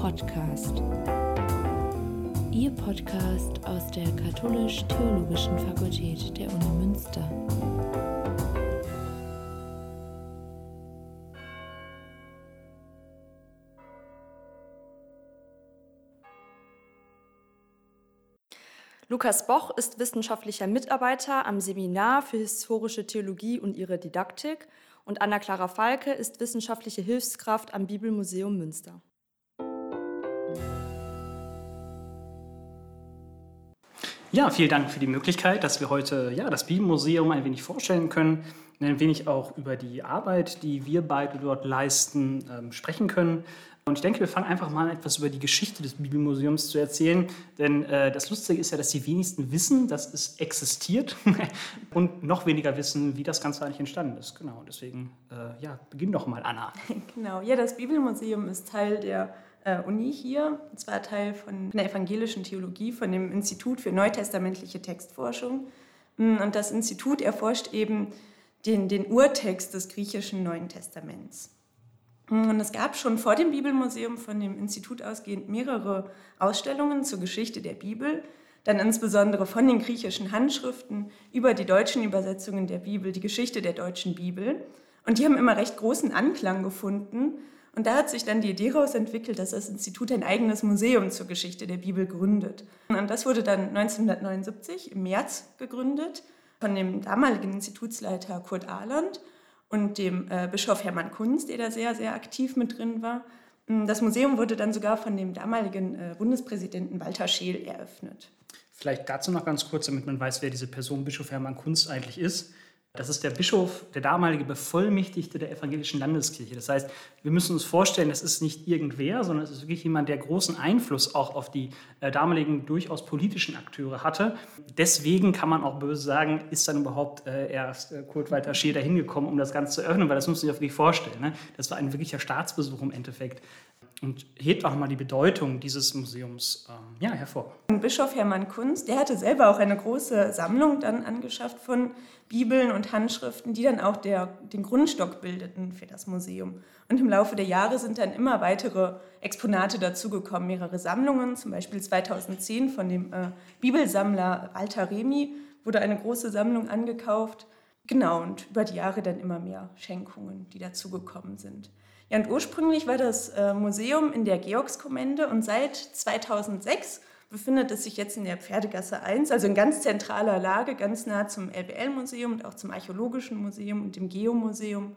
Podcast. Ihr Podcast aus der Katholisch-Theologischen Fakultät der Uni Münster. Lukas Boch ist wissenschaftlicher Mitarbeiter am Seminar für historische Theologie und ihre Didaktik und Anna-Clara Falke ist wissenschaftliche Hilfskraft am Bibelmuseum Münster. Ja, vielen Dank für die Möglichkeit, dass wir heute ja, das Bibelmuseum ein wenig vorstellen können, ein wenig auch über die Arbeit, die wir beide dort leisten, ähm, sprechen können. Und ich denke, wir fangen einfach mal etwas über die Geschichte des Bibelmuseums zu erzählen. Denn äh, das Lustige ist ja, dass die wenigsten wissen, dass es existiert und noch weniger wissen, wie das Ganze eigentlich entstanden ist. Genau, deswegen, äh, ja, beginn doch mal, Anna. Genau, ja, das Bibelmuseum ist Teil der Uni hier, und zwar Teil von der evangelischen Theologie, von dem Institut für neutestamentliche Textforschung. Mm, und das Institut erforscht eben den, den Urtext des griechischen Neuen Testaments. Und es gab schon vor dem Bibelmuseum von dem Institut ausgehend mehrere Ausstellungen zur Geschichte der Bibel, dann insbesondere von den griechischen Handschriften über die deutschen Übersetzungen der Bibel, die Geschichte der deutschen Bibel. Und die haben immer recht großen Anklang gefunden. Und da hat sich dann die Idee daraus entwickelt, dass das Institut ein eigenes Museum zur Geschichte der Bibel gründet. Und das wurde dann 1979 im März gegründet von dem damaligen Institutsleiter Kurt Ahland und dem äh, Bischof Hermann Kunz, der da sehr, sehr aktiv mit drin war. Mm, das Museum wurde dann sogar von dem damaligen äh, Bundespräsidenten Walter Scheel eröffnet. Vielleicht dazu noch ganz kurz, damit man weiß, wer diese Person Bischof Hermann Kunz eigentlich ist. Das ist der Bischof, der damalige Bevollmächtigte der evangelischen Landeskirche. Das heißt, wir müssen uns vorstellen, das ist nicht irgendwer, sondern es ist wirklich jemand, der großen Einfluss auch auf die äh, damaligen durchaus politischen Akteure hatte. Deswegen kann man auch böse sagen, ist dann überhaupt äh, erst äh, Kurt Walter Scheer dahin gekommen, um das Ganze zu öffnen, weil das muss man sich auch wirklich vorstellen. Ne? Das war ein wirklicher Staatsbesuch im Endeffekt und hebt auch mal die Bedeutung dieses Museums ähm, ja, hervor. Bischof Hermann Kunz, der hatte selber auch eine große Sammlung dann angeschafft von Bibeln und Handschriften, die dann auch der, den Grundstock bildeten für das Museum. Und im Laufe der Jahre sind dann immer weitere Exponate dazugekommen, mehrere Sammlungen, zum Beispiel 2010 von dem äh, Bibelsammler Walter Remi wurde eine große Sammlung angekauft. Genau, und über die Jahre dann immer mehr Schenkungen, die dazugekommen sind. Ja, und ursprünglich war das äh, Museum in der Georgskommende und seit 2006 befindet es sich jetzt in der Pferdegasse 1, also in ganz zentraler Lage, ganz nah zum LBL-Museum und auch zum Archäologischen Museum und dem Geomuseum.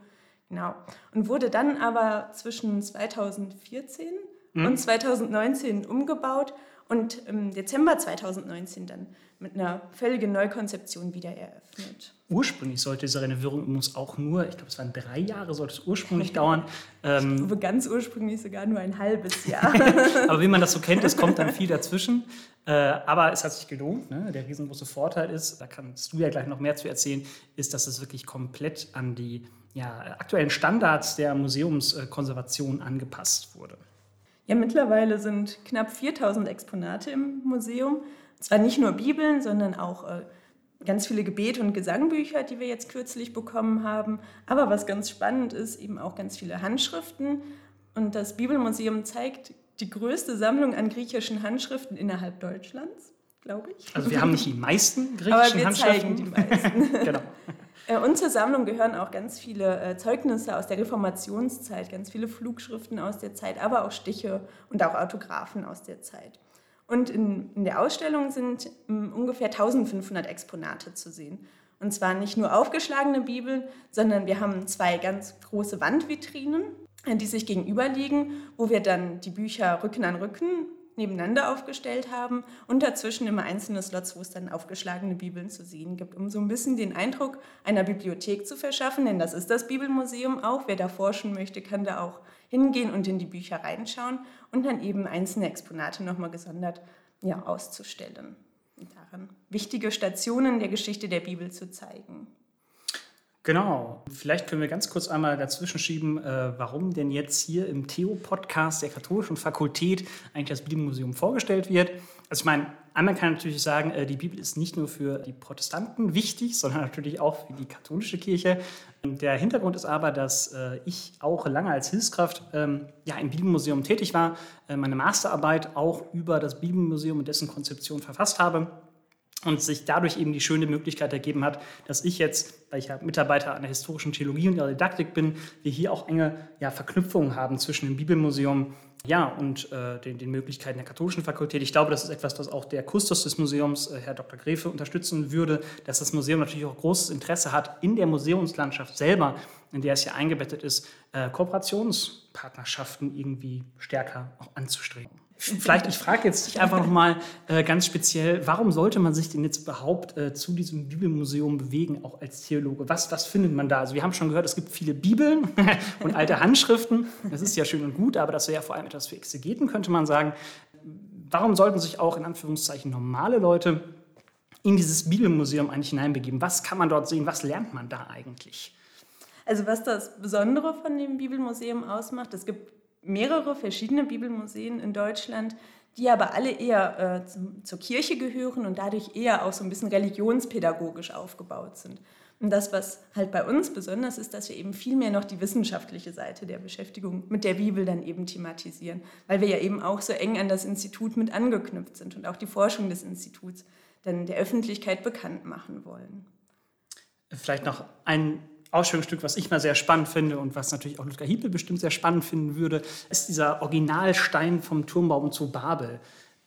Genau. Und wurde dann aber zwischen 2014 mhm. und 2019 umgebaut und im Dezember 2019 dann mit einer völligen Neukonzeption wieder eröffnet. Ursprünglich sollte diese Renovierung übrigens auch nur, ich glaube, es waren drei Jahre, sollte es ursprünglich dauern. Ähm, ich glaube, ganz ursprünglich sogar nur ein halbes Jahr. aber wie man das so kennt, es kommt dann viel dazwischen. Äh, aber es hat sich gelohnt. Ne? Der riesengroße Vorteil ist, da kannst du ja gleich noch mehr zu erzählen, ist, dass es wirklich komplett an die ja, aktuellen Standards der Museumskonservation angepasst wurde. Ja, mittlerweile sind knapp 4000 Exponate im Museum zwar nicht nur Bibeln, sondern auch äh, ganz viele Gebete und Gesangbücher, die wir jetzt kürzlich bekommen haben. Aber was ganz spannend ist, eben auch ganz viele Handschriften. Und das Bibelmuseum zeigt die größte Sammlung an griechischen Handschriften innerhalb Deutschlands, glaube ich. Also wir haben nicht die meisten griechischen Handschriften. Aber wir zeigen die meisten. genau. Äh, und zur Sammlung gehören auch ganz viele äh, Zeugnisse aus der Reformationszeit, ganz viele Flugschriften aus der Zeit, aber auch Stiche und auch Autographen aus der Zeit. Und in, in der Ausstellung sind hm, ungefähr 1500 Exponate zu sehen. Und zwar nicht nur aufgeschlagene Bibeln, sondern wir haben zwei ganz große Wandvitrinen, äh, die sich gegenüberliegen, wo wir dann die Bücher Rücken an Rücken nebeneinander aufgestellt haben und dazwischen immer einzelne Slots, wo es dann aufgeschlagene Bibeln zu sehen gibt, um so ein bisschen den Eindruck einer Bibliothek zu verschaffen, denn das ist das Bibelmuseum auch. Wer da forschen möchte, kann da auch hingehen und in die Bücher reinschauen und dann eben einzelne Exponate nochmal gesondert ja, auszustellen und daran wichtige Stationen der Geschichte der Bibel zu zeigen. Genau. Vielleicht können wir ganz kurz einmal dazwischen schieben, äh, warum denn jetzt hier im Theo-Podcast der Katholischen Fakultät eigentlich das Bibelmuseum vorgestellt wird. Also ich meine, einmal kann man natürlich sagen, äh, die Bibel ist nicht nur für die Protestanten wichtig, sondern natürlich auch für die katholische Kirche. Der Hintergrund ist aber, dass äh, ich auch lange als Hilfskraft ähm, ja, im Bibelmuseum tätig war, äh, meine Masterarbeit auch über das Bibelmuseum und dessen Konzeption verfasst habe und sich dadurch eben die schöne Möglichkeit ergeben hat, dass ich jetzt, weil ich ja Mitarbeiter an der historischen Theologie und ihrer Didaktik bin, wir hier auch enge ja, Verknüpfungen haben zwischen dem Bibelmuseum ja, und äh, den, den, Möglichkeiten der katholischen Fakultät. Ich glaube, das ist etwas, was auch der Kustos des Museums, äh, Herr Dr. Grefe, unterstützen würde, dass das Museum natürlich auch großes Interesse hat, in der Museumslandschaft selber, in der es ja eingebettet ist, äh, Kooperationspartnerschaften irgendwie stärker auch anzustreben. Vielleicht, ich frage jetzt dich einfach nochmal äh, ganz speziell, warum sollte man sich denn jetzt überhaupt äh, zu diesem Bibelmuseum bewegen, auch als Theologe? Was, was findet man da? Also wir haben schon gehört, es gibt viele Bibeln und alte Handschriften. Das ist ja schön und gut, aber das wäre ja vor allem etwas für Exegeten, könnte man sagen. Warum sollten sich auch in Anführungszeichen normale Leute in dieses Bibelmuseum eigentlich hineinbegeben? Was kann man dort sehen? Was lernt man da eigentlich? Also was das Besondere von dem Bibelmuseum ausmacht, es gibt mehrere verschiedene Bibelmuseen in Deutschland, die aber alle eher äh, zum, zur Kirche gehören und dadurch eher auch so ein bisschen religionspädagogisch aufgebaut sind. Und das, was halt bei uns besonders ist, dass wir eben viel mehr noch die wissenschaftliche Seite der Beschäftigung mit der Bibel dann eben thematisieren, weil wir ja eben auch so eng an das Institut mit angeknüpft sind und auch die Forschung des Instituts dann der Öffentlichkeit bekannt machen wollen. Vielleicht noch ein Ausstellungsstück, was ich mal sehr spannend finde und was natürlich auch Ludger Hiepel bestimmt sehr spannend finden würde, ist dieser Originalstein vom Turmbaum zu Babel.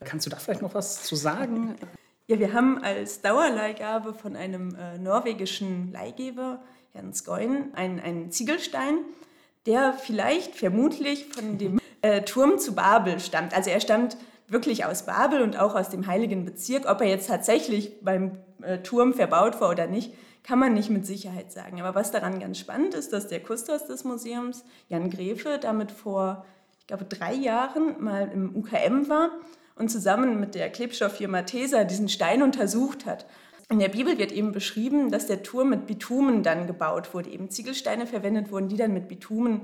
Kannst du da vielleicht noch was zu sagen? Ja, wir haben als Dauerleihgabe von einem äh, norwegischen Leihgeber, Herrn Skoin, einen, einen Ziegelstein, der vielleicht, vermutlich von dem äh, Turm zu Babel stammt. Also er stammt wirklich aus Babel und auch aus dem heiligen Bezirk. Ob er jetzt tatsächlich beim äh, Turm verbaut war oder nicht, kann man nicht mit Sicherheit sagen. Aber was daran ganz spannend ist, dass der Kustos des Museums, Jan Grefe, damit vor, ich glaube, drei Jahren mal im UKM war und zusammen mit der Klebstofffirma Tesa diesen Stein untersucht hat. In der Bibel wird eben beschrieben, dass der Turm mit Bitumen dann gebaut wurde, eben Ziegelsteine verwendet wurden, die dann mit Bitumen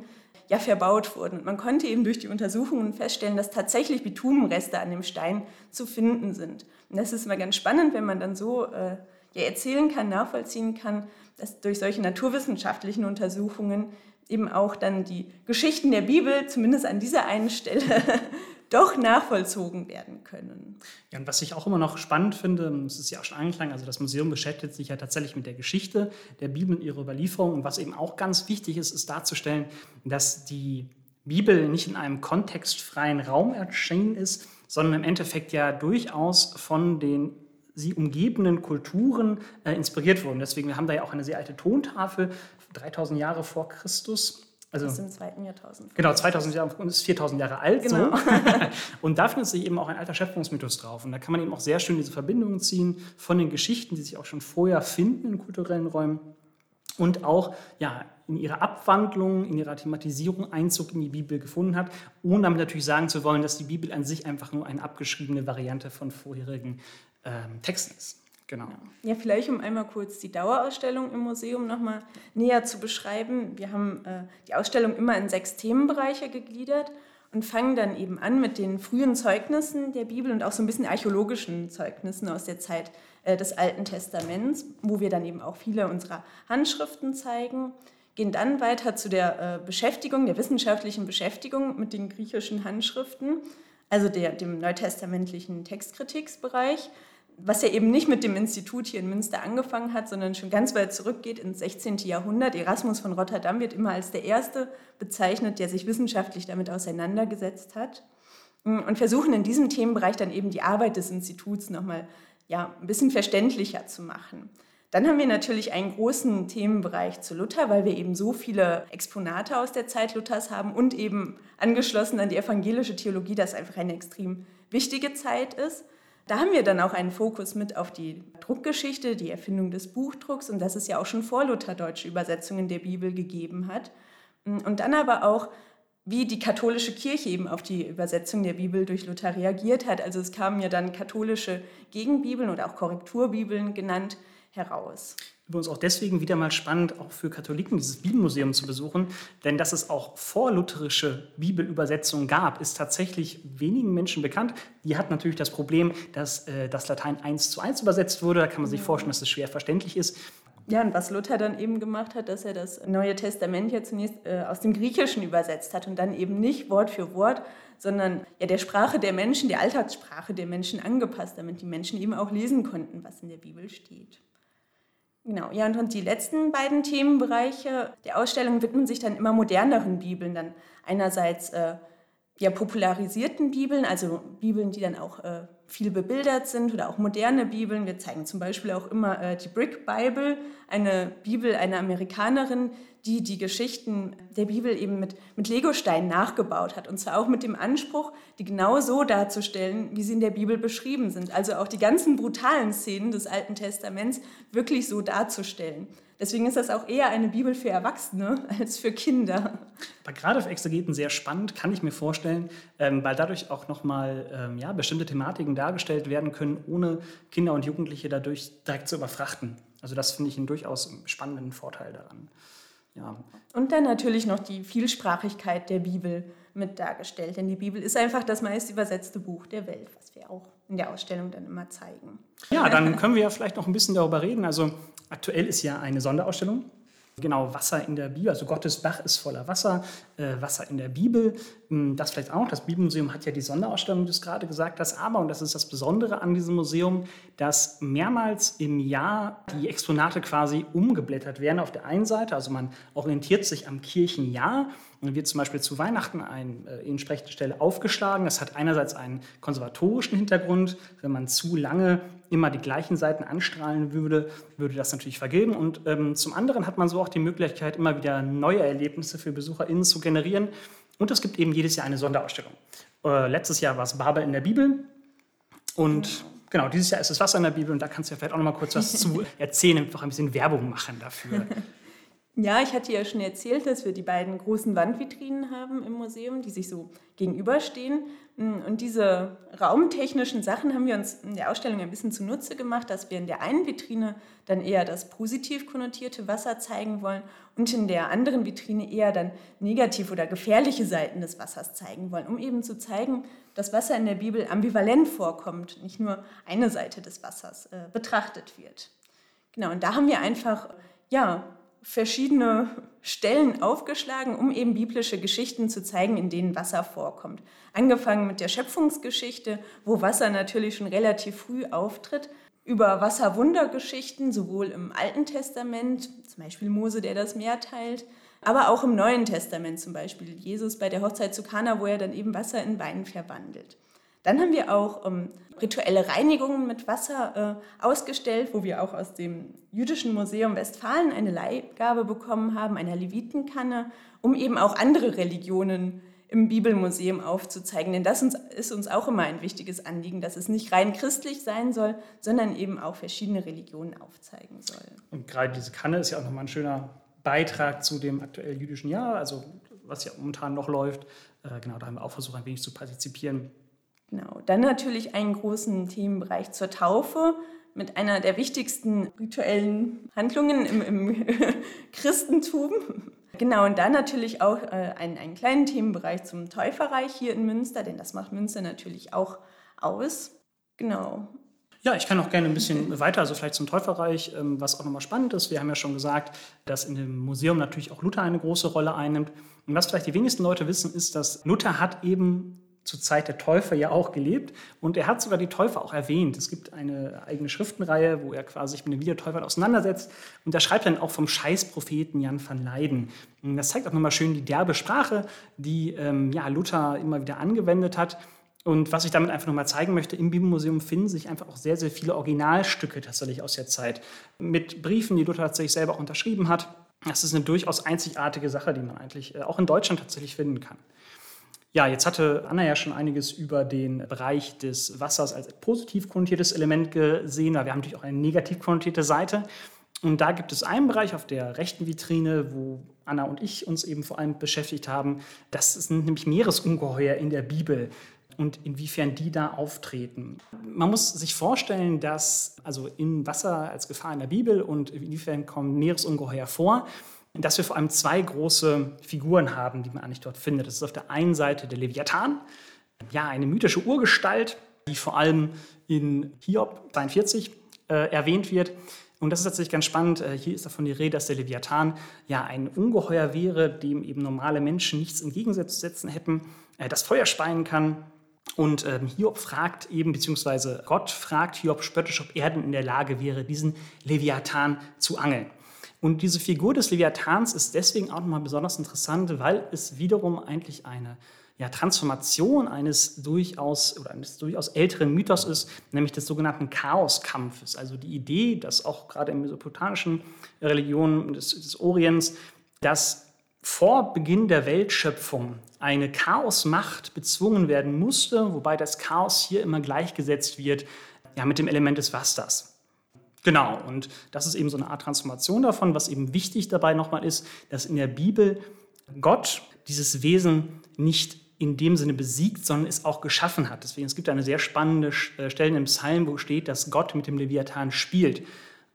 ja, verbaut wurden. Und man konnte eben durch die Untersuchungen feststellen, dass tatsächlich Bitumenreste an dem Stein zu finden sind. Und das ist immer ganz spannend, wenn man dann so äh, ja, erzählen kann, nachvollziehen kann, dass durch solche naturwissenschaftlichen Untersuchungen eben auch dann die Geschichten der Bibel, zumindest an dieser einen Stelle, doch nachvollzogen werden können. Ja, und was ich auch immer noch spannend finde, es ist ja auch schon angeklungen, also das Museum beschäftigt sich ja tatsächlich mit der Geschichte der Bibel und ihrer Überlieferung. Und was eben auch ganz wichtig ist, ist darzustellen, dass die Bibel nicht in einem kontextfreien Raum erschienen ist, sondern im Endeffekt ja durchaus von den sie umgebenden Kulturen äh, inspiriert wurden. Deswegen, wir haben da ja auch eine sehr alte Tontafel, 3000 Jahre vor Christus. Also, das ist im zweiten Jahrtausend. Genau, 2000 Jahre und ist 4000 Jahre alt. Genau. So. und da findet sich eben auch ein alter Schöpfungsmythos drauf. Und da kann man eben auch sehr schön diese Verbindungen ziehen von den Geschichten, die sich auch schon vorher finden in kulturellen Räumen und auch ja, in ihrer Abwandlung, in ihrer Thematisierung Einzug in die Bibel gefunden hat, ohne damit natürlich sagen zu wollen, dass die Bibel an sich einfach nur eine abgeschriebene Variante von vorherigen ähm, Texten ist. Genau. Ja, vielleicht um einmal kurz die Dauerausstellung im Museum nochmal näher zu beschreiben. Wir haben äh, die Ausstellung immer in sechs Themenbereiche gegliedert und fangen dann eben an mit den frühen Zeugnissen der Bibel und auch so ein bisschen archäologischen Zeugnissen aus der Zeit äh, des Alten Testaments, wo wir dann eben auch viele unserer Handschriften zeigen. Gehen dann weiter zu der äh, Beschäftigung, der wissenschaftlichen Beschäftigung mit den griechischen Handschriften, also der, dem neutestamentlichen Textkritiksbereich was ja eben nicht mit dem Institut hier in Münster angefangen hat, sondern schon ganz weit zurückgeht ins 16. Jahrhundert. Erasmus von Rotterdam wird immer als der Erste bezeichnet, der sich wissenschaftlich damit auseinandergesetzt hat. Und versuchen in diesem Themenbereich dann eben die Arbeit des Instituts nochmal ja, ein bisschen verständlicher zu machen. Dann haben wir natürlich einen großen Themenbereich zu Luther, weil wir eben so viele Exponate aus der Zeit Luthers haben und eben angeschlossen an die evangelische Theologie, das einfach eine extrem wichtige Zeit ist. Da haben wir dann auch einen Fokus mit auf die Druckgeschichte, die Erfindung des Buchdrucks und dass es ja auch schon vor Luther deutsche Übersetzungen der Bibel gegeben hat. Und dann aber auch, wie die katholische Kirche eben auf die Übersetzung der Bibel durch Luther reagiert hat. Also es kamen ja dann katholische Gegenbibeln oder auch Korrekturbibeln genannt heraus. Übrigens auch deswegen wieder mal spannend, auch für Katholiken dieses Bibelmuseum zu besuchen, denn dass es auch vorlutherische Bibelübersetzungen gab, ist tatsächlich wenigen Menschen bekannt. Die hat natürlich das Problem, dass äh, das Latein eins zu eins übersetzt wurde. Da kann man sich vorstellen, dass es schwer verständlich ist. Ja, und was Luther dann eben gemacht hat, dass er das Neue Testament ja zunächst äh, aus dem Griechischen übersetzt hat und dann eben nicht Wort für Wort, sondern ja der Sprache der Menschen, der Alltagssprache der Menschen angepasst, damit die Menschen eben auch lesen konnten, was in der Bibel steht. Genau, ja, und die letzten beiden Themenbereiche der Ausstellung widmen sich dann immer moderneren Bibeln. Dann einerseits äh, ja, popularisierten Bibeln, also Bibeln, die dann auch äh, viel bebildert sind oder auch moderne Bibeln. Wir zeigen zum Beispiel auch immer äh, die Brick Bible, eine Bibel einer Amerikanerin, die die Geschichten der Bibel eben mit, mit Legosteinen nachgebaut hat. Und zwar auch mit dem Anspruch, die genau so darzustellen, wie sie in der Bibel beschrieben sind. Also auch die ganzen brutalen Szenen des Alten Testaments wirklich so darzustellen. Deswegen ist das auch eher eine Bibel für Erwachsene als für Kinder. Aber gerade für Exegeten sehr spannend, kann ich mir vorstellen, ähm, weil dadurch auch nochmal ähm, ja, bestimmte Thematiken dargestellt werden können, ohne Kinder und Jugendliche dadurch direkt zu überfrachten. Also das finde ich einen durchaus spannenden Vorteil daran. Ja. Und dann natürlich noch die Vielsprachigkeit der Bibel mit dargestellt. Denn die Bibel ist einfach das meist übersetzte Buch der Welt, was wir auch in der Ausstellung dann immer zeigen. Ja, dann können wir ja vielleicht noch ein bisschen darüber reden. Also aktuell ist ja eine Sonderausstellung Genau, Wasser in der Bibel, also Gottes Bach ist voller Wasser, äh, Wasser in der Bibel. Hm, das vielleicht auch. Das Bibelmuseum hat ja die Sonderausstellung, die du gerade gesagt hast. Aber, und das ist das Besondere an diesem Museum, dass mehrmals im Jahr die Exponate quasi umgeblättert werden. Auf der einen Seite, also man orientiert sich am Kirchenjahr und wird zum Beispiel zu Weihnachten an äh, entsprechende Stelle aufgeschlagen. Das hat einerseits einen konservatorischen Hintergrund. Wenn man zu lange immer die gleichen Seiten anstrahlen würde, würde das natürlich vergeben. Und ähm, zum anderen hat man so auch die Möglichkeit, immer wieder neue Erlebnisse für BesucherInnen zu generieren. Und es gibt eben jedes Jahr eine Sonderausstellung. Äh, letztes Jahr war es Babel in der Bibel. Und genau, dieses Jahr ist es Wasser in der Bibel. Und da kannst du ja vielleicht auch noch mal kurz was zu erzählen, einfach ein bisschen Werbung machen dafür. Ja, ich hatte ja schon erzählt, dass wir die beiden großen Wandvitrinen haben im Museum, die sich so gegenüberstehen. Und diese raumtechnischen Sachen haben wir uns in der Ausstellung ein bisschen zunutze gemacht, dass wir in der einen Vitrine dann eher das positiv konnotierte Wasser zeigen wollen und in der anderen Vitrine eher dann negativ oder gefährliche Seiten des Wassers zeigen wollen, um eben zu zeigen, dass Wasser in der Bibel ambivalent vorkommt, nicht nur eine Seite des Wassers äh, betrachtet wird. Genau, und da haben wir einfach, ja, verschiedene Stellen aufgeschlagen, um eben biblische Geschichten zu zeigen, in denen Wasser vorkommt. Angefangen mit der Schöpfungsgeschichte, wo Wasser natürlich schon relativ früh auftritt, über Wasserwundergeschichten, sowohl im Alten Testament, zum Beispiel Mose, der das Meer teilt, aber auch im Neuen Testament, zum Beispiel Jesus bei der Hochzeit zu Kana, wo er dann eben Wasser in Wein verwandelt. Dann haben wir auch ähm, rituelle Reinigungen mit Wasser äh, ausgestellt, wo wir auch aus dem Jüdischen Museum Westfalen eine Leihgabe bekommen haben, einer Levitenkanne, um eben auch andere Religionen im Bibelmuseum aufzuzeigen. Denn das ist uns auch immer ein wichtiges Anliegen, dass es nicht rein christlich sein soll, sondern eben auch verschiedene Religionen aufzeigen soll. Und gerade diese Kanne ist ja auch nochmal ein schöner Beitrag zu dem aktuell jüdischen Jahr, also was ja momentan noch läuft. Äh, genau, da haben wir auch versucht, ein wenig zu partizipieren. Genau. Dann natürlich einen großen Themenbereich zur Taufe mit einer der wichtigsten rituellen Handlungen im, im Christentum. Genau, und dann natürlich auch äh, einen, einen kleinen Themenbereich zum Täuferreich hier in Münster, denn das macht Münster natürlich auch aus. Genau. Ja, ich kann auch gerne ein bisschen weiter, also vielleicht zum Täuferreich, ähm, was auch nochmal spannend ist. Wir haben ja schon gesagt, dass in dem Museum natürlich auch Luther eine große Rolle einnimmt. Und was vielleicht die wenigsten Leute wissen, ist, dass Luther hat eben zur Zeit der Täufer ja auch gelebt. Und er hat sogar die Täufer auch erwähnt. Es gibt eine eigene Schriftenreihe, wo er quasi sich mit den Wiedertäufern auseinandersetzt. Und er schreibt dann auch vom Scheißpropheten Jan van Leyden. Und das zeigt auch nochmal schön die derbe Sprache, die ähm, ja, Luther immer wieder angewendet hat. Und was ich damit einfach nochmal zeigen möchte, im Bibelmuseum finden sich einfach auch sehr, sehr viele Originalstücke tatsächlich aus der Zeit. Mit Briefen, die Luther tatsächlich selber auch unterschrieben hat. Das ist eine durchaus einzigartige Sache, die man eigentlich äh, auch in Deutschland tatsächlich finden kann. Ja, jetzt hatte Anna ja schon einiges über den Bereich des Wassers als positiv konnotiertes Element gesehen, weil wir haben natürlich auch eine negativ konnotierte Seite. Und da gibt es einen Bereich auf der rechten Vitrine, wo Anna und ich uns eben vor allem beschäftigt haben. Das sind nämlich Meeresungeheuer in der Bibel. und inwiefern die da auftreten. Man muss sich vorstellen, dass also in Wasser als Gefahr in der Bibel und inwiefern kommen Meeresungeheuer vor, dass wir vor allem zwei große Figuren haben, die man eigentlich dort findet. Das ist auf der einen Seite der Leviathan, ja, eine mythische Urgestalt, die vor allem in Hiob 42 äh, erwähnt wird. Und das ist tatsächlich ganz spannend. Äh, hier ist davon die Rede, dass der Leviathan ja ein Ungeheuer wäre, dem eben normale Menschen nichts entgegenzusetzen hätten, äh, das Feuer speien kann. Und ähm, Hiob fragt eben, beziehungsweise Gott fragt Hiob spöttisch, ob er denn in der Lage wäre, diesen Leviathan zu angeln. Und diese Figur des Leviathans ist deswegen auch nochmal besonders interessant, weil es wiederum eigentlich eine ja, Transformation eines durchaus oder eines durchaus älteren Mythos ist, nämlich des sogenannten Chaoskampfes. Also die Idee, dass auch gerade in mesopotamischen Religionen des, des Orients, dass vor Beginn der Weltschöpfung eine Chaosmacht bezwungen werden musste, wobei das Chaos hier immer gleichgesetzt wird ja, mit dem Element des Wasters. Genau, und das ist eben so eine Art Transformation davon. Was eben wichtig dabei nochmal ist, dass in der Bibel Gott dieses Wesen nicht in dem Sinne besiegt, sondern es auch geschaffen hat. Deswegen es gibt eine sehr spannende äh, Stelle im Psalm, wo steht, dass Gott mit dem Leviathan spielt.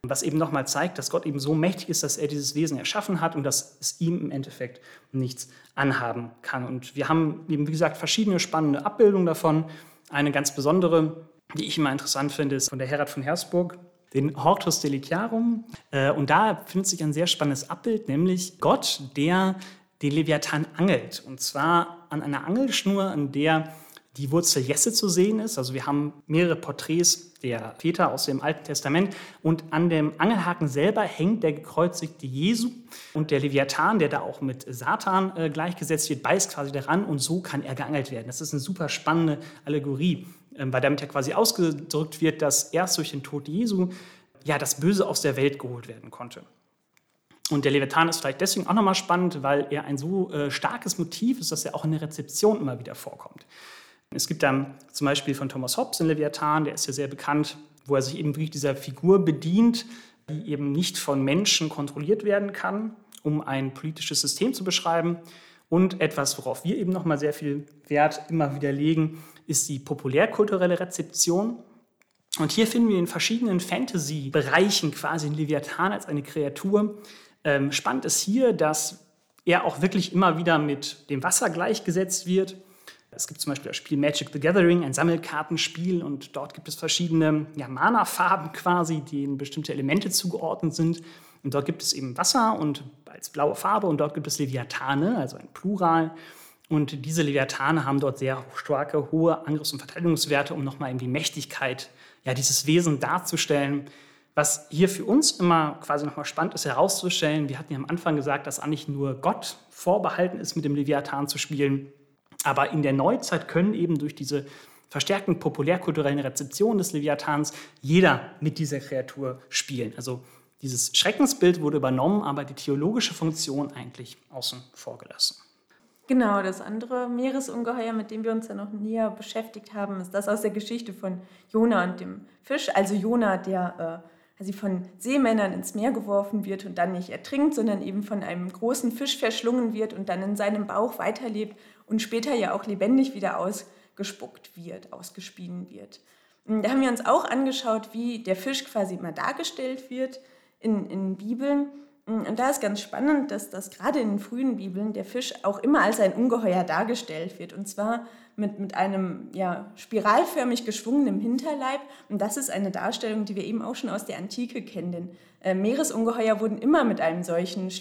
Was eben nochmal zeigt, dass Gott eben so mächtig ist, dass er dieses Wesen erschaffen hat und dass es ihm im Endeffekt nichts anhaben kann. Und wir haben eben, wie gesagt, verschiedene spannende Abbildungen davon. Eine ganz besondere, die ich immer interessant finde, ist von der Herat von Hersburg, den Hortus Deliciarum. Äh, und da findet sich ein sehr spannendes Abbild, nämlich Gott, der den Leviathan angelt. Und zwar an einer Angelschnur, an der die Wurzel Jesse zu sehen ist. Also wir haben mehrere Porträts der Väter aus dem Alten Testament und an dem Angelhaken selber hängt der gekreuzigte Jesu und der Leviathan, der da auch mit Satan äh, gleichgesetzt wird, beißt quasi daran und so kann er geangelt werden. Das ist eine super spannende Allegorie, äh, weil damit ja quasi ausgedrückt wird, dass erst durch den Tod Jesu ja das Böse aus der Welt geholt werden konnte. Und der Leviathan ist vielleicht deswegen auch nochmal spannend, weil er ein so äh, starkes Motiv ist, dass er auch in der Rezeption immer wieder vorkommt. Es gibt dann zum Beispiel von Thomas Hobbes den Leviathan, der ist ja sehr bekannt, wo er sich eben wirklich dieser Figur bedient, die eben nicht von Menschen kontrolliert werden kann, um ein politisches System zu beschreiben. Und etwas, worauf wir eben nochmal sehr viel Wert immer wieder legen, ist die populärkulturelle Rezeption. Und hier finden wir in verschiedenen Fantasy-Bereichen quasi den Leviathan als eine Kreatur, ähm, spannend ist hier, dass er auch wirklich immer wieder mit dem Wasser gleichgesetzt wird. Es gibt zum Beispiel das Spiel Magic the Gathering, ein Sammelkartenspiel, und dort gibt es verschiedene ja, Mana-Farben quasi, denen bestimmte Elemente zugeordnet sind. Und dort gibt es eben Wasser und als blaue Farbe und dort gibt es Leviathane, also ein Plural. Und diese Leviathane haben dort sehr starke, hohe Angriffs- und Verteidigungswerte, um nochmal eben die Mächtigkeit ja, dieses Wesen darzustellen. Was hier für uns immer quasi nochmal spannend ist herauszustellen, wir hatten ja am Anfang gesagt, dass eigentlich nur Gott vorbehalten ist, mit dem Leviathan zu spielen. Aber in der Neuzeit können eben durch diese verstärkten populärkulturellen Rezeptionen des Leviathans jeder mit dieser Kreatur spielen. Also dieses Schreckensbild wurde übernommen, aber die theologische Funktion eigentlich außen vor gelassen. Genau, das andere Meeresungeheuer, mit dem wir uns ja noch näher beschäftigt haben, ist das aus der Geschichte von Jona und dem Fisch. Also Jona, der äh, sie von Seemännern ins Meer geworfen wird und dann nicht ertrinkt, sondern eben von einem großen Fisch verschlungen wird und dann in seinem Bauch weiterlebt und später ja auch lebendig wieder ausgespuckt wird, ausgespien wird. Da haben wir uns auch angeschaut, wie der Fisch quasi immer dargestellt wird in, in Bibeln. Und da ist ganz spannend, dass das gerade in den frühen Bibeln der Fisch auch immer als ein Ungeheuer dargestellt wird. Und zwar mit, mit einem ja, spiralförmig geschwungenen Hinterleib. Und das ist eine Darstellung, die wir eben auch schon aus der Antike kennen. Denn äh, Meeresungeheuer wurden immer mit einem solchen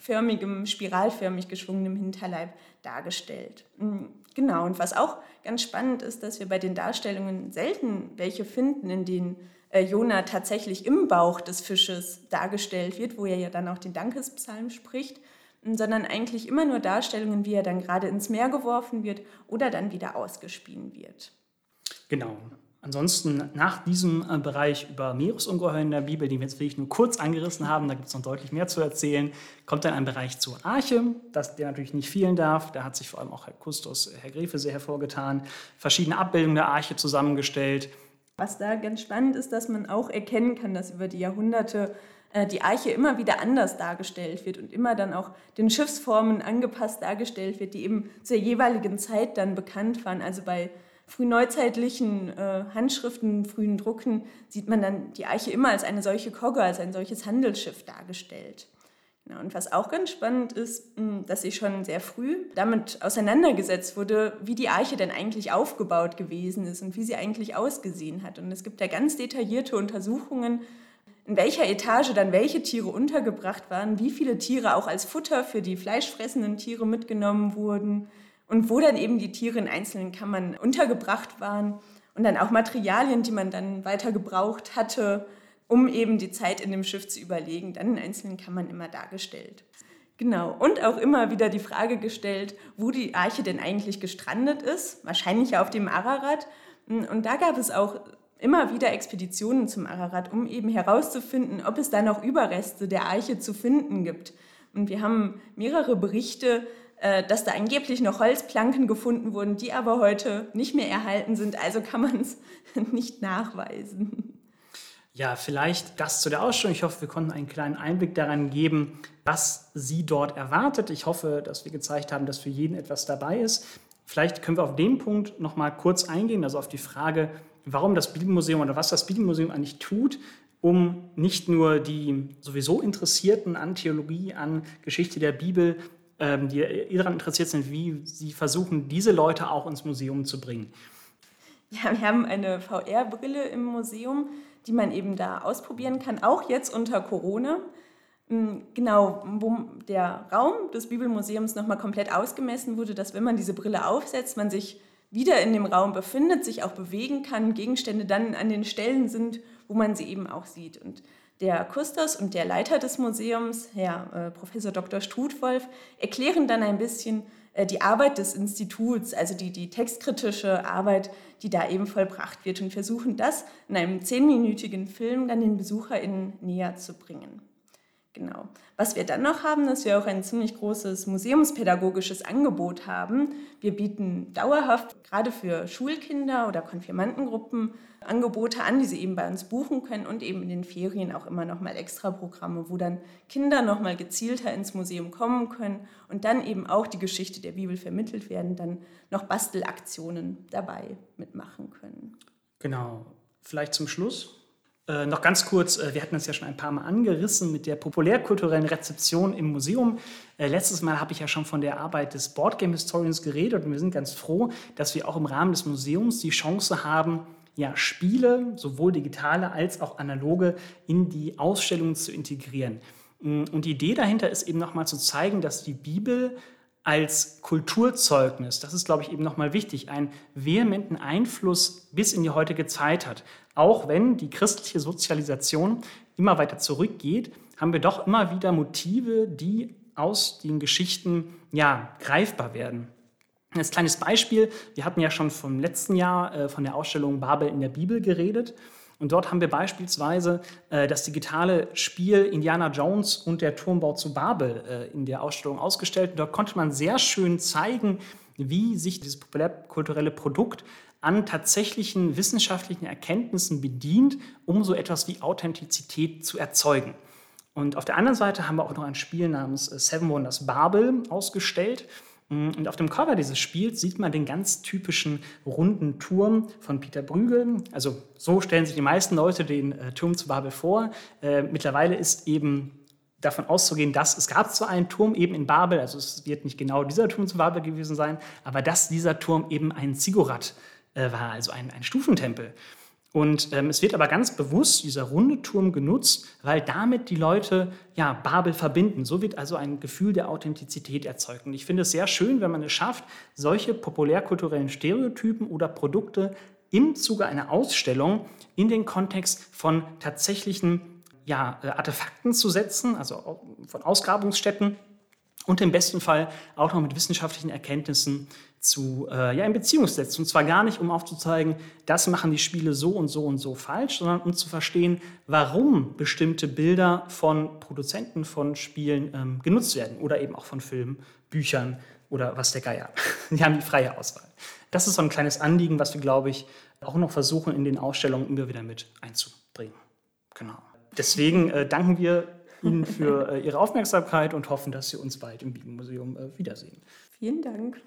schlangenförmigem, spiralförmig geschwungenen Hinterleib dargestellt. Mm, genau, und was auch ganz spannend ist, dass wir bei den Darstellungen selten welche finden, in denen äh, Jona tatsächlich im Bauch des Fisches dargestellt wird, wo er ja dann auch den Dankespsalm spricht, sondern eigentlich immer nur Darstellungen, wie er dann gerade ins Meer geworfen wird oder dann wieder ausgespien wird. Genau. Ansonsten nach diesem äh, Bereich über Meeresungeheuer in der Bibel, den wir jetzt wirklich nur kurz angerissen haben, da gibt es noch deutlich mehr zu erzählen, kommt dann ein Bereich zur Arche, das, der natürlich nicht fehlen darf. Da hat sich vor allem auch Herr Kustos, Herr Grefe sehr hervorgetan, verschiedene Abbildungen der Arche zusammengestellt. Was da ganz spannend ist, dass man auch erkennen kann, dass über die Jahrhunderte äh, die Arche immer wieder anders dargestellt wird und immer dann auch den Schiffsformen angepasst dargestellt wird, die eben zur jeweiligen Zeit dann bekannt waren. Also bei frühneuzeitlichen äh, Handschriften, frühen Drucken sieht man dann die Eiche immer als eine solche Kogge, als ein solches Handelsschiff dargestellt. Ja, und was auch ganz spannend ist, hm, dass ich schon sehr früh damit auseinandergesetzt wurde, wie die Arche denn eigentlich aufgebaut gewesen ist und wie sie eigentlich ausgesehen hat. Und es gibt da ganz detaillierte Untersuchungen, in welcher Etage dann welche Tiere untergebracht waren, wie viele Tiere auch als Futter für die fleischfressenden Tiere mitgenommen wurden und wo dann eben die Tiere in einzelnen Kammern untergebracht waren und dann auch Materialien, die man dann weiter gebraucht hatte, um eben die Zeit in dem Schiff zu überlegen, dann in einzelnen Kammern immer dargestellt. Genau, und auch immer wieder die Frage gestellt, wo die Arche denn eigentlich gestrandet ist, wahrscheinlich auf dem Ararat. Und da gab es auch immer wieder Expeditionen zum Ararat, um eben herauszufinden, ob es da noch Überreste der Arche zu finden gibt. Und wir haben mehrere Berichte dass da angeblich noch Holzplanken gefunden wurden, die aber heute nicht mehr erhalten sind. Also kann man es nicht nachweisen. Ja, vielleicht das zu der Ausstellung. Ich hoffe, wir konnten einen kleinen Einblick daran geben, was sie dort erwartet. Ich hoffe, dass wir gezeigt haben, dass für jeden etwas dabei ist. Vielleicht können wir auf den Punkt noch mal kurz eingehen, also auf die Frage, warum das Bibelmuseum oder was das Bibelmuseum eigentlich tut, um nicht nur die sowieso Interessierten an Theologie, an Geschichte der Bibel die daran interessiert sind, wie sie versuchen, diese Leute auch ins Museum zu bringen. Ja, wir haben eine VR-Brille im Museum, die man eben da ausprobieren kann, auch jetzt unter Corona. Hm, genau, wo der Raum des Bibelmuseums nochmal komplett ausgemessen wurde, dass wenn man diese Brille aufsetzt, man sich wieder in dem Raum befindet, sich auch bewegen kann, Gegenstände dann an den Stellen sind, wo man sie eben auch sieht. Und der Kustos und der Leiter des Museums, Herr äh, Professor Dr. Strutwolf, erklären dann ein bisschen äh, die Arbeit des Instituts, also die, die textkritische Arbeit, die da eben vollbracht wird und versuchen das in einem zehnminütigen Film dann den BesucherInnen näher zu bringen. Genau. Was wir dann noch haben, dass wir auch ein ziemlich großes museumspädagogisches Angebot haben. Wir bieten dauerhaft gerade für Schulkinder oder Konfirmandengruppen Angebote an, die sie eben bei uns buchen können und eben in den Ferien auch immer noch mal extra Programme, wo dann Kinder noch mal gezielter ins Museum kommen können und dann eben auch die Geschichte der Bibel vermittelt werden, dann noch Bastelaktionen dabei mitmachen können. Genau. Vielleicht zum Schluss äh, noch ganz kurz, äh, wir hatten das ja schon ein paar Mal angerissen mit der populärkulturellen Rezeption im Museum. Äh, letztes Mal habe ich ja schon von der Arbeit des Boardgame Historians geredet und wir sind ganz froh, dass wir auch im Rahmen des Museums die Chance haben, ja, Spiele, sowohl digitale als auch analoge, in die Ausstellungen zu integrieren. Mm, und die Idee dahinter ist eben nochmal zu zeigen, dass die Bibel als Kulturzeugnis, das ist, glaube ich, eben nochmal wichtig, einen vehementen Einfluss bis in die heutige Zeit hat. Auch wenn die christliche Sozialisation immer weiter zurückgeht, haben wir doch immer wieder Motive, die aus den Geschichten ja, greifbar werden. Als kleines Beispiel, wir hatten ja schon vom letzten Jahr äh, von der Ausstellung Babel in der Bibel geredet. Und dort haben wir beispielsweise äh, das digitale Spiel Indiana Jones und der Turmbau zu Babel äh, in der Ausstellung ausgestellt. Und dort konnte man sehr schön zeigen, wie sich dieses populärkulturelle Produkt an tatsächlichen wissenschaftlichen Erkenntnissen bedient, um so etwas wie Authentizität zu erzeugen. Und auf der anderen Seite haben wir auch noch ein Spiel namens äh, Seven Wonders Babel ausgestellt. Mm, und auf dem Cover dieses Spiels sieht man den ganz typischen runden Turm von Peter Brügel. Also so stellen sich die meisten Leute den äh, Turm zu Babel vor. Äh, mittlerweile ist eben davon auszugehen, dass es gab zwar einen Turm eben in Babel, also es wird nicht genau dieser Turm zu Babel gewesen sein, aber dass dieser Turm eben ein Ziggurat äh, war, also ein, ein Stufentempel. Und ähm, es wird aber ganz bewusst dieser runde Turm genutzt, weil damit die Leute ja, Babel verbinden. So wird also ein Gefühl der Authentizität erzeugt. Und ich finde es sehr schön, wenn man es schafft, solche populärkulturellen Stereotypen oder Produkte im Zuge einer Ausstellung in den Kontext von tatsächlichen ja, äh, Artefakten zu setzen, also von Ausgrabungsstätten und im besten Fall auch noch mit wissenschaftlichen Erkenntnissen zu, äh, ja, in Beziehung setzt. Und zwar gar nicht, um aufzuzeigen, das machen die Spiele so und so und so falsch, sondern um zu verstehen, warum bestimmte Bilder von Produzenten von Spielen ähm, genutzt werden oder eben auch von Filmen, Büchern oder was der Geier. die haben die freie Auswahl. Das ist so ein kleines Anliegen, was wir, glaube ich, auch noch versuchen, in den Ausstellungen immer wieder mit einzubringen. Genau. deswegen äh, danken wir Ihnen für äh, Ihre Aufmerksamkeit und hoffen, dass Sie uns bald im Bibelmuseum äh, wiedersehen. Vielen Dank.